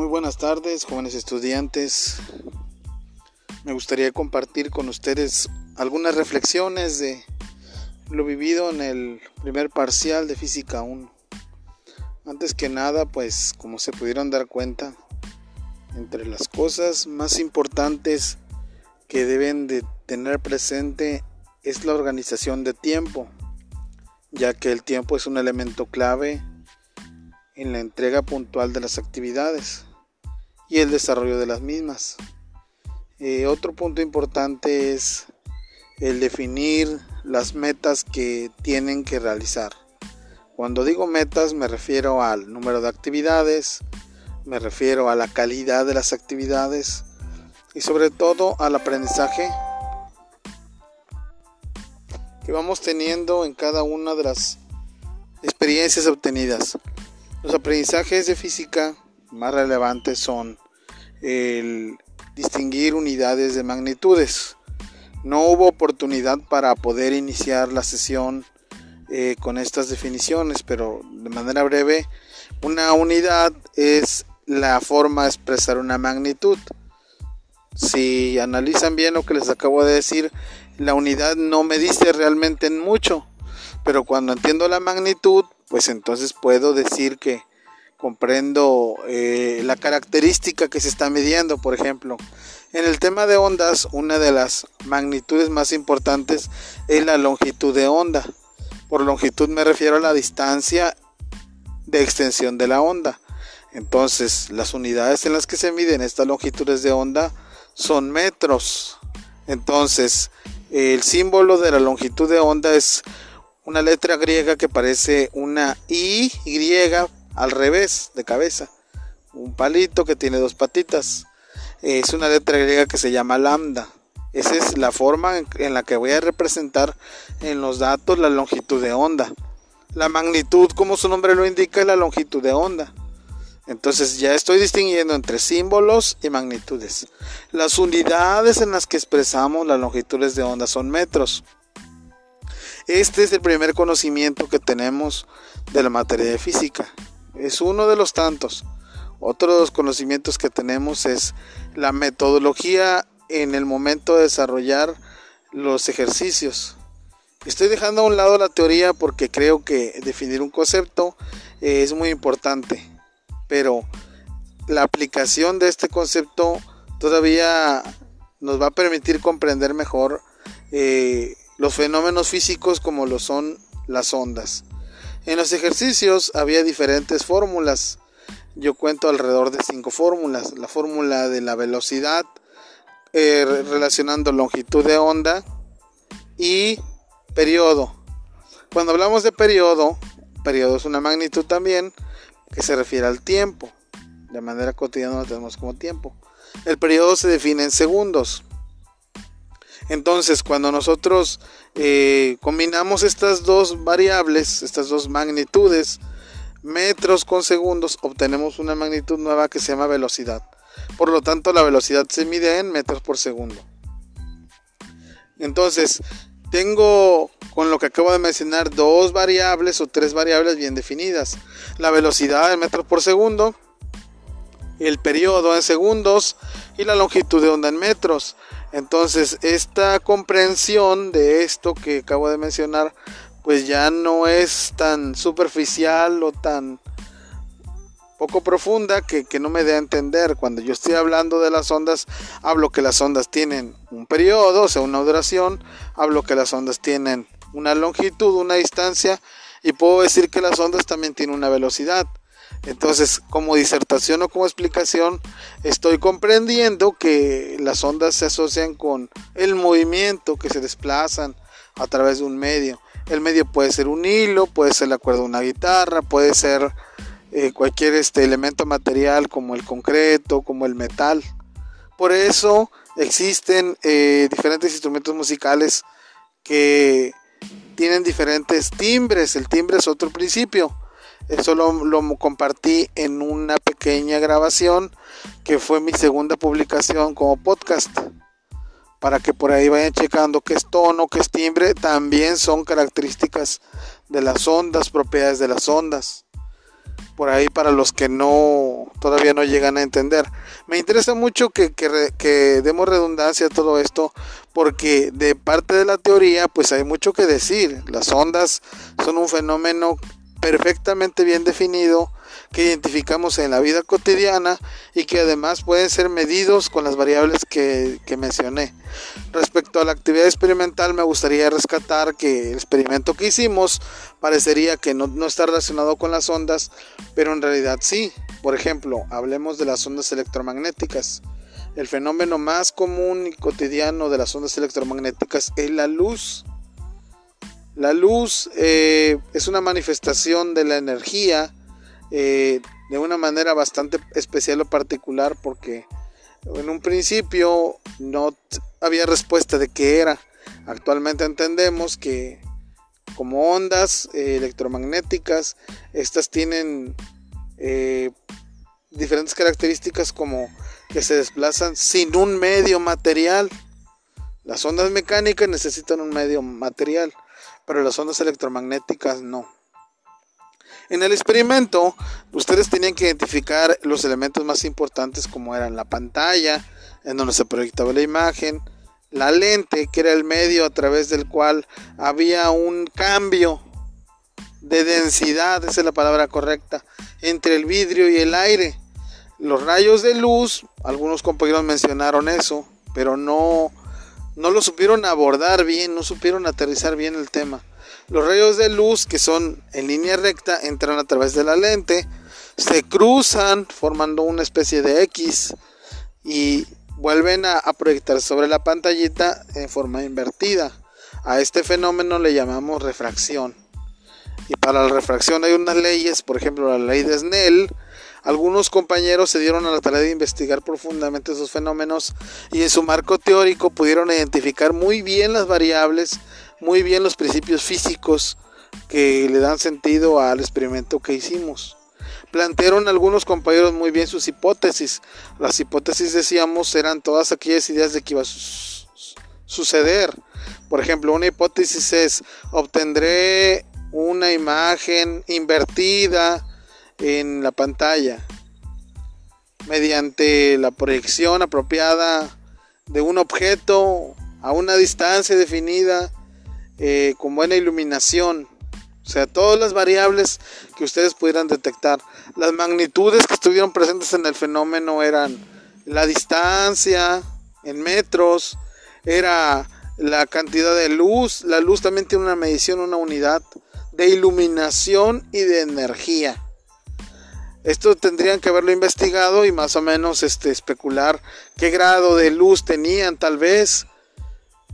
Muy buenas tardes, jóvenes estudiantes. Me gustaría compartir con ustedes algunas reflexiones de lo vivido en el primer parcial de Física 1. Antes que nada, pues como se pudieron dar cuenta, entre las cosas más importantes que deben de tener presente es la organización de tiempo, ya que el tiempo es un elemento clave en la entrega puntual de las actividades y el desarrollo de las mismas. Eh, otro punto importante es el definir las metas que tienen que realizar. Cuando digo metas me refiero al número de actividades, me refiero a la calidad de las actividades y sobre todo al aprendizaje que vamos teniendo en cada una de las experiencias obtenidas. Los aprendizajes de física más relevantes son el distinguir unidades de magnitudes. No hubo oportunidad para poder iniciar la sesión eh, con estas definiciones, pero de manera breve, una unidad es la forma de expresar una magnitud. Si analizan bien lo que les acabo de decir, la unidad no me dice realmente en mucho, pero cuando entiendo la magnitud, pues entonces puedo decir que comprendo eh, la característica que se está midiendo, por ejemplo. En el tema de ondas, una de las magnitudes más importantes es la longitud de onda. Por longitud me refiero a la distancia de extensión de la onda. Entonces, las unidades en las que se miden estas longitudes de onda son metros. Entonces, el símbolo de la longitud de onda es una letra griega que parece una Y al revés de cabeza. Un palito que tiene dos patitas. Es una letra griega que se llama lambda. Esa es la forma en la que voy a representar en los datos la longitud de onda. La magnitud, como su nombre lo indica, es la longitud de onda. Entonces ya estoy distinguiendo entre símbolos y magnitudes. Las unidades en las que expresamos las longitudes de onda son metros. Este es el primer conocimiento que tenemos de la materia de física. Es uno de los tantos. Otro de los conocimientos que tenemos es la metodología en el momento de desarrollar los ejercicios. Estoy dejando a un lado la teoría porque creo que definir un concepto es muy importante, pero la aplicación de este concepto todavía nos va a permitir comprender mejor eh, los fenómenos físicos como lo son las ondas. En los ejercicios había diferentes fórmulas. Yo cuento alrededor de cinco fórmulas. La fórmula de la velocidad, eh, relacionando longitud de onda y periodo. Cuando hablamos de periodo, periodo es una magnitud también que se refiere al tiempo. De manera cotidiana lo tenemos como tiempo. El periodo se define en segundos. Entonces, cuando nosotros eh, combinamos estas dos variables, estas dos magnitudes, metros con segundos, obtenemos una magnitud nueva que se llama velocidad. Por lo tanto, la velocidad se mide en metros por segundo. Entonces, tengo con lo que acabo de mencionar dos variables o tres variables bien definidas. La velocidad en metros por segundo, el periodo en segundos y la longitud de onda en metros. Entonces, esta comprensión de esto que acabo de mencionar, pues ya no es tan superficial o tan poco profunda que, no me dé a entender. Cuando yo estoy hablando de las ondas, hablo que las ondas tienen un periodo, o sea, una duración, hablo que las ondas tienen una longitud, una distancia, y puedo decir que las ondas también tienen una velocidad. Entonces, como disertación o como explicación, estoy comprendiendo que las ondas se asocian con el movimiento que se desplazan a través de un medio. El medio puede ser un hilo, puede ser la cuerda de una guitarra, puede ser eh, cualquier este elemento material como el concreto, como el metal. Por eso existen eh, diferentes instrumentos musicales que tienen diferentes timbres. El timbre es otro principio. Eso lo, compartí en una pequeña grabación que fue mi segunda publicación como podcast. Para que por ahí vayan checando qué es tono, qué es timbre. También son características de las ondas, propiedades de las ondas. por ahí para los que no todavía no llegan a entender. Me interesa mucho que, que, demos redundancia a todo esto porque de parte de la teoría pues hay mucho que decir. Las ondas son un fenómeno perfectamente bien definido que identificamos en la vida cotidiana y que además pueden ser medidos con las variables que, mencioné. Respecto a la actividad experimental, me gustaría rescatar que el experimento que hicimos parecería que no, no está relacionado con las ondas, pero en realidad sí. Por ejemplo, hablemos de las ondas electromagnéticas. El fenómeno más común y cotidiano de las ondas electromagnéticas es la luz. La luz eh, es una manifestación de la energía eh, de una manera bastante especial o particular porque en un principio no había respuesta de qué era. Actualmente entendemos que como ondas eh, electromagnéticas, estas tienen diferentes características como que se desplazan sin un medio material. Las ondas mecánicas necesitan un medio material, pero las ondas electromagnéticas no. En el experimento, ustedes tenían que identificar los elementos más importantes como eran la pantalla, en donde se proyectaba la imagen, la lente, que era el medio a través del cual había un cambio de densidad, esa es la palabra correcta, entre el vidrio y el aire. Los rayos de luz, algunos compañeros mencionaron eso, pero no, no lo supieron abordar bien, no supieron aterrizar bien el tema. Los rayos de luz que son en línea recta entran a través de la lente, se cruzan formando una especie de X y vuelven a, proyectar sobre la pantallita en forma invertida. A este fenómeno le llamamos refracción. Y para la refracción hay unas leyes, por ejemplo la ley de Snell. Algunos compañeros se dieron a la tarea de investigar profundamente esos fenómenos y en su marco teórico pudieron identificar muy bien las variables muy bien los principios físicos que le dan sentido al experimento que hicimos. Plantearon algunos compañeros muy bien sus hipótesis. Las hipótesis, decíamos, eran todas aquellas ideas de que iba a suceder. Por ejemplo, una hipótesis es, obtendré una imagen invertida en la pantalla mediante la proyección apropiada de un objeto a una distancia definida eh, con buena iluminación. O sea, todas las variables que ustedes pudieran detectar. Las magnitudes que estuvieron presentes en el fenómeno eran la distancia en metros, era la cantidad de luz. La luz también tiene una medición, una unidad de iluminación y de energía. Esto tendrían que haberlo investigado y más o menos este, especular qué grado de luz tenían tal vez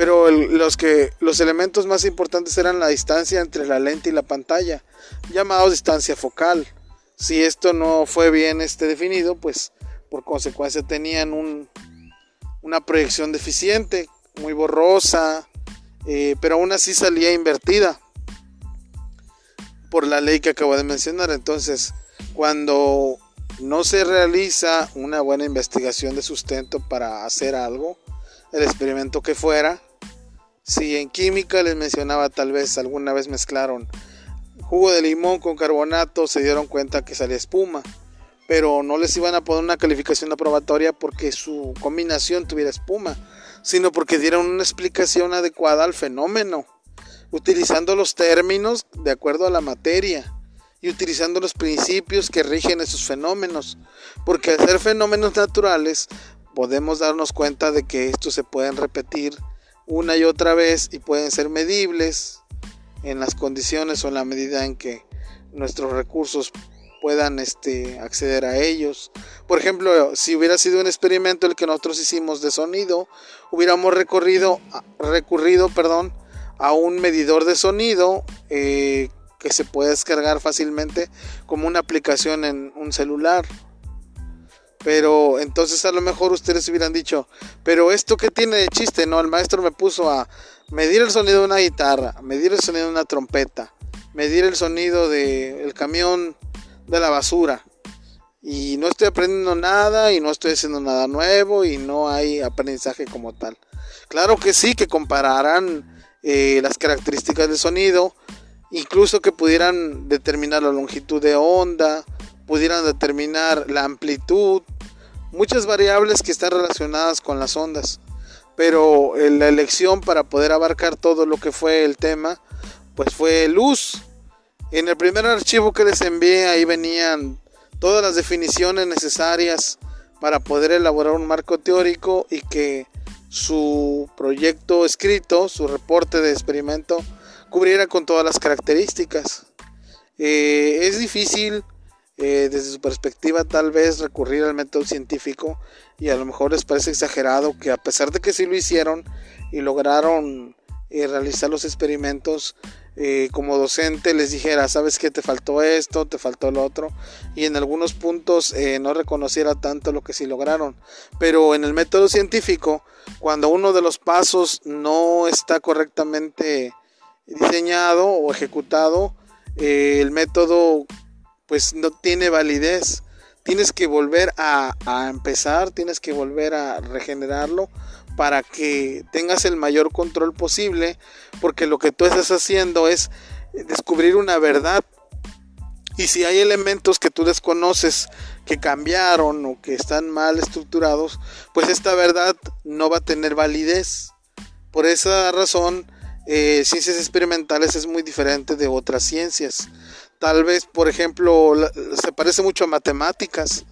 pero los, que, los elementos más importantes eran la distancia entre la lente y la pantalla, llamado distancia focal. Si esto no fue bien este, definido, pues por consecuencia tenían un, una proyección deficiente, muy borrosa, eh, pero aún así salía invertida por la ley que acabo de mencionar. Entonces, cuando no se realiza una buena investigación de sustento para hacer algo, el experimento que fuera, si en química les mencionaba tal vez alguna vez mezclaron jugo de limón con carbonato, se dieron cuenta que salía espuma, pero no les iban a poner una calificación aprobatoria porque su combinación tuviera espuma, sino porque dieron una explicación adecuada al fenómeno, utilizando los términos de acuerdo a la materia y utilizando los principios que rigen esos fenómenos, porque al ser fenómenos naturales podemos darnos cuenta de que estos se pueden repetir una y otra vez y pueden ser medibles en las condiciones o en la medida en que nuestros recursos puedan este, acceder a ellos. Por ejemplo, si hubiera sido un experimento el que nosotros hicimos de sonido, hubiéramos recorrido, recurrido perdón, a un medidor de sonido eh, que se puede descargar fácilmente como una aplicación en un celular. Pero entonces a lo mejor ustedes hubieran dicho, pero esto que tiene de chiste, ¿no? El maestro me puso a medir el sonido de una guitarra, medir el sonido de una trompeta, medir el sonido del camión de la basura. Y no estoy aprendiendo nada y no estoy haciendo nada nuevo y no hay aprendizaje como tal. Claro que sí, que compararán eh, las características del sonido, incluso que pudieran determinar la longitud de onda, pudieran determinar la amplitud, muchas variables que están relacionadas con las ondas. Pero la elección para poder abarcar todo lo que fue el tema, pues fue luz. En el primer archivo que les envié ahí venían todas las definiciones necesarias para poder elaborar un marco teórico y que su proyecto escrito, su reporte de experimento, cubriera con todas las características. Eh, es difícil eh, desde su perspectiva tal vez recurrir al método científico y a lo mejor les parece exagerado que a pesar de que sí lo hicieron y lograron eh, realizar los experimentos como docente les dijera sabes que te faltó esto te faltó lo otro y en algunos puntos no reconociera tanto lo que sí lograron pero en el método científico cuando uno de los pasos no está correctamente diseñado o ejecutado el método pues no tiene validez. Tienes que volver a, empezar, tienes que volver a regenerarlo para que tengas el mayor control posible, porque lo que tú estás haciendo es descubrir una verdad. Y si hay elementos que tú desconoces, que cambiaron o que están mal estructurados, pues esta verdad no va a tener validez. Por esa razón, eh, ciencias experimentales es muy diferente de otras ciencias. Tal vez, por ejemplo, se parece mucho a matemáticas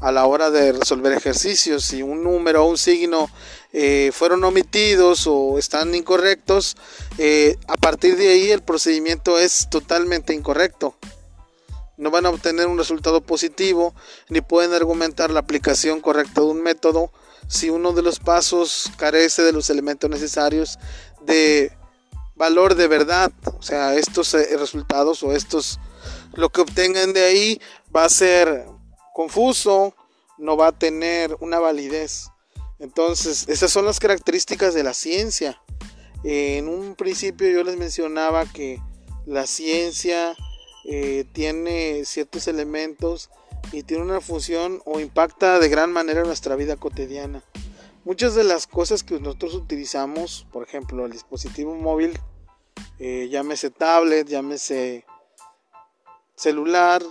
a la hora de resolver ejercicios. Si un número o un signo eh, fueron omitidos o están incorrectos, eh, a partir de ahí el procedimiento es totalmente incorrecto. No van a obtener un resultado positivo ni pueden argumentar la aplicación correcta de un método si uno de los pasos carece de los elementos necesarios de valor de verdad. O sea, estos eh, resultados o estos lo que obtengan de ahí va a ser confuso, no va a tener una validez. Entonces, esas son las características de la ciencia. En un principio yo les mencionaba que la ciencia eh, tiene ciertos elementos y tiene una función o impacta de gran manera nuestra vida cotidiana. Muchas de las cosas que nosotros utilizamos, por ejemplo, el dispositivo móvil, eh, llámese tablet, llámese celular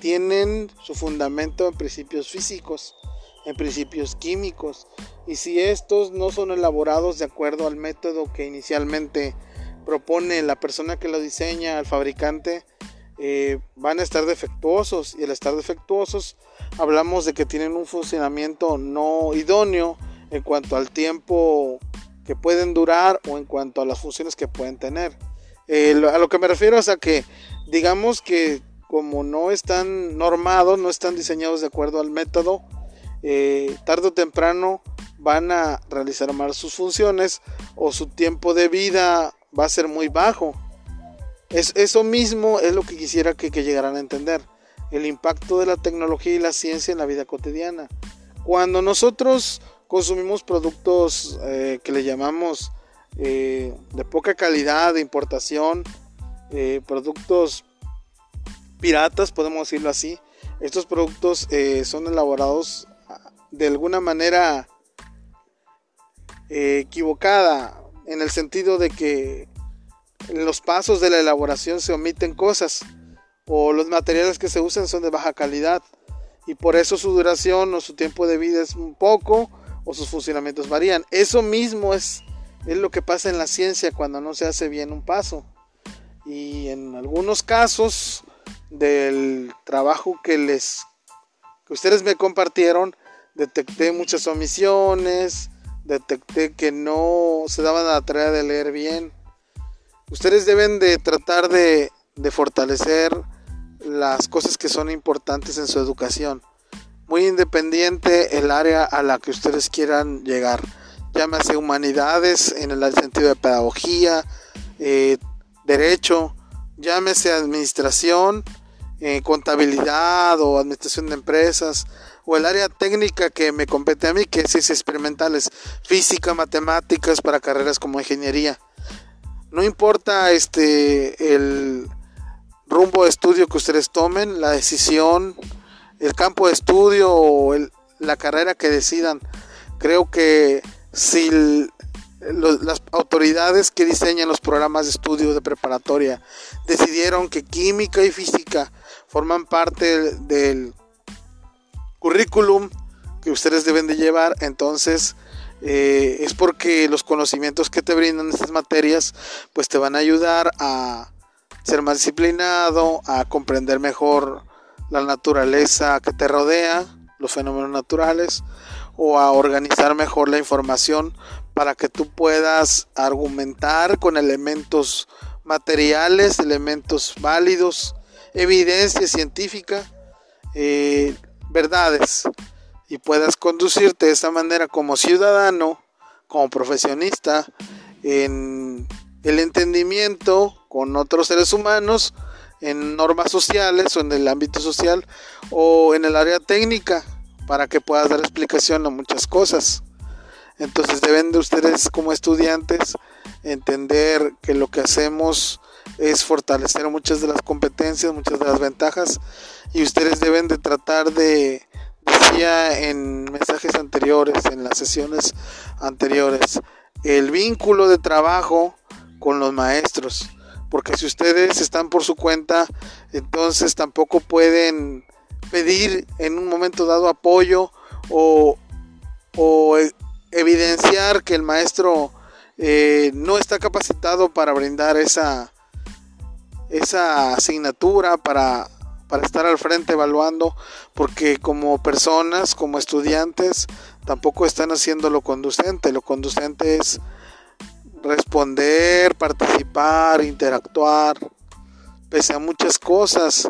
tienen su fundamento en principios físicos, en principios químicos, y si estos no son elaborados de acuerdo al método que inicialmente propone la persona que lo diseña, el fabricante, eh, van a estar defectuosos y al estar defectuosos hablamos de que tienen un funcionamiento no idóneo en cuanto al tiempo que pueden durar o en cuanto a las funciones que pueden tener. A lo que me refiero es a que digamos que como no están normados, no están diseñados de acuerdo al método, eh, tarde o temprano van a realizar mal sus funciones o su tiempo de vida va a ser muy bajo. Es, eso mismo es lo que quisiera que, llegaran a entender, el impacto de la tecnología y la ciencia en la vida cotidiana. Cuando nosotros consumimos productos eh, que le llamamos eh, de poca calidad, de importación, eh, productos piratas, podemos decirlo así. Estos productos son elaborados de alguna manera equivocada, en el sentido de que en los pasos de la elaboración se omiten cosas o los materiales que se usan son de baja calidad y por eso su duración o su tiempo de vida es un poco o sus funcionamientos varían. Eso mismo es, es lo que pasa en la ciencia cuando no se hace bien un paso y en algunos casos del trabajo que les que ustedes me compartieron detecté muchas omisiones detecté que no se daban la tarea de leer bien ustedes deben de tratar de, fortalecer las cosas que son importantes en su educación muy independiente el área a la que ustedes quieran llegar llámese humanidades en el sentido de pedagogía eh, derecho, llámese administración, eh, contabilidad o administración de empresas, o el área técnica que me compete a mí, que es experimentales, física, matemáticas para carreras como ingeniería. No importa este el rumbo de estudio que ustedes tomen, la decisión, el campo de estudio o la carrera que decidan. Creo que si las autoridades que diseñan los programas de estudio de preparatoria decidieron que química y física forman parte del currículum que ustedes deben de llevar, entonces eh, es porque los conocimientos que te brindan estas materias pues te van a ayudar a ser más disciplinado, a comprender mejor la naturaleza que te rodea, los fenómenos naturales, o a organizar mejor la información para que tú puedas argumentar con elementos materiales, elementos válidos, evidencia científica, eh, verdades, y puedas conducirte de esa manera como ciudadano, como profesionista, en el entendimiento con otros seres humanos, en normas sociales o en el ámbito social o en el área técnica para que puedas dar explicación a muchas cosas. Entonces deben de ustedes como estudiantes entender que lo que hacemos es fortalecer muchas de las competencias, muchas de las ventajas y ustedes deben de tratar de, decía en mensajes anteriores, en las sesiones anteriores, el vínculo de trabajo con los maestros, porque si ustedes están por su cuenta, entonces tampoco pueden pedir en un momento dado apoyo o, evidenciar que el maestro eh, no está capacitado para brindar esa, esa asignatura, para, para estar al frente evaluando, porque como personas, como estudiantes, tampoco están haciendo lo conducente. Lo conducente es responder, participar, interactuar, pese a muchas cosas.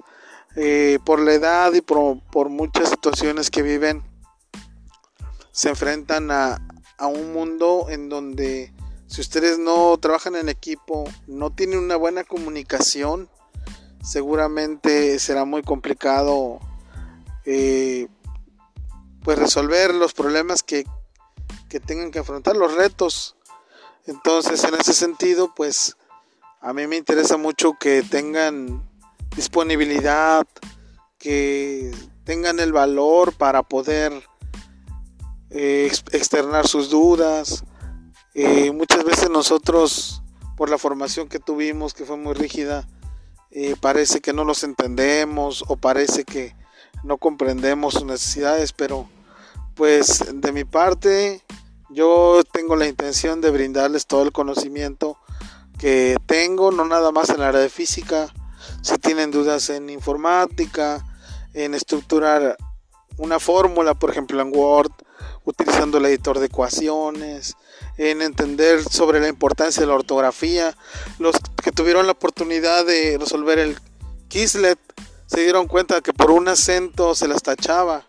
Eh, por la edad y por, muchas situaciones que viven, se enfrentan a, un mundo en donde si ustedes no trabajan en equipo, no tienen una buena comunicación, seguramente será muy complicado eh, pues resolver los problemas que, que tengan que afrontar, los retos. Entonces, en ese sentido, pues a mí me interesa mucho que tengan disponibilidad, que tengan el valor para poder eh, externar sus dudas. Eh, muchas veces nosotros, por la formación que tuvimos, que fue muy rígida, eh, parece que no los entendemos o parece que no comprendemos sus necesidades, pero pues de mi parte yo tengo la intención de brindarles todo el conocimiento que tengo, no nada más en la área de física, si tienen dudas en informática, en estructurar una fórmula, por ejemplo en Word, utilizando el editor de ecuaciones, en entender sobre la importancia de la ortografía. Los que tuvieron la oportunidad de resolver el Kislet se dieron cuenta que por un acento se las tachaba.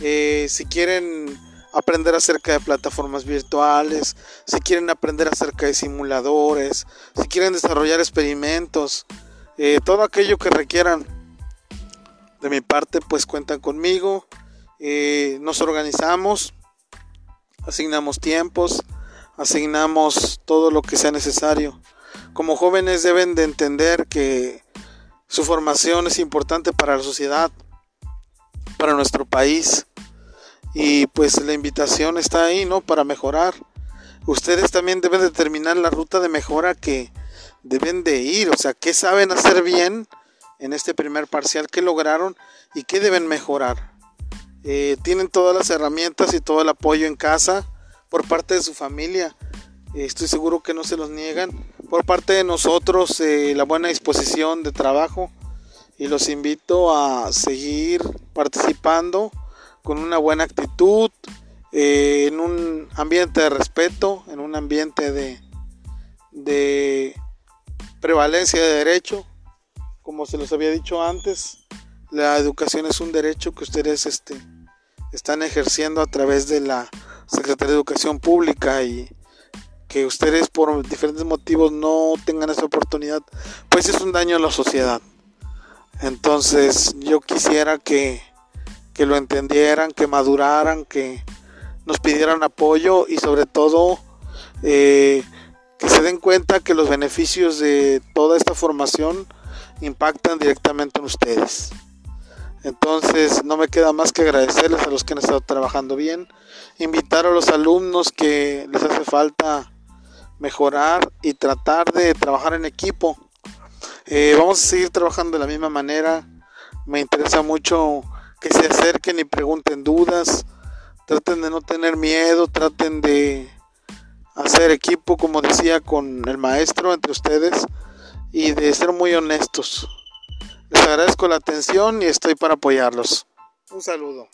Eh, si quieren aprender acerca de plataformas virtuales, si quieren aprender acerca de simuladores, si quieren desarrollar experimentos, eh, todo aquello que requieran de mi parte, pues cuentan conmigo. Eh, nos organizamos, asignamos tiempos, asignamos todo lo que sea necesario. Como jóvenes deben de entender que su formación es importante para la sociedad, para nuestro país. Y pues la invitación está ahí, ¿no? Para mejorar. Ustedes también deben determinar la ruta de mejora que deben de ir, o sea, qué saben hacer bien en este primer parcial, qué lograron y qué deben mejorar. Eh, tienen todas las herramientas y todo el apoyo en casa por parte de su familia. Eh, estoy seguro que no se los niegan. Por parte de nosotros, eh, la buena disposición de trabajo. Y los invito a seguir participando con una buena actitud, en un ambiente de respeto, en un ambiente de, de prevalencia de derecho. Como se les había dicho antes, la educación es un derecho que ustedes este, están ejerciendo a través de la Secretaría de Educación Pública y que ustedes por diferentes motivos no tengan esa oportunidad, pues es un daño a la sociedad. Entonces yo quisiera que, que lo entendieran, que maduraran, que nos pidieran apoyo y sobre todo eh, que se den cuenta que los beneficios de toda esta formación impactan directamente en ustedes. Entonces no me queda más que agradecerles a los que han estado trabajando bien, invitar a los alumnos que les hace falta mejorar y tratar de trabajar en equipo. Eh, vamos a seguir trabajando de la misma manera. Me interesa mucho que se acerquen y pregunten dudas. Traten de no tener miedo, traten de hacer equipo, como decía con el maestro entre ustedes, y de ser muy honestos. Les agradezco la atención y estoy para apoyarlos. Un saludo.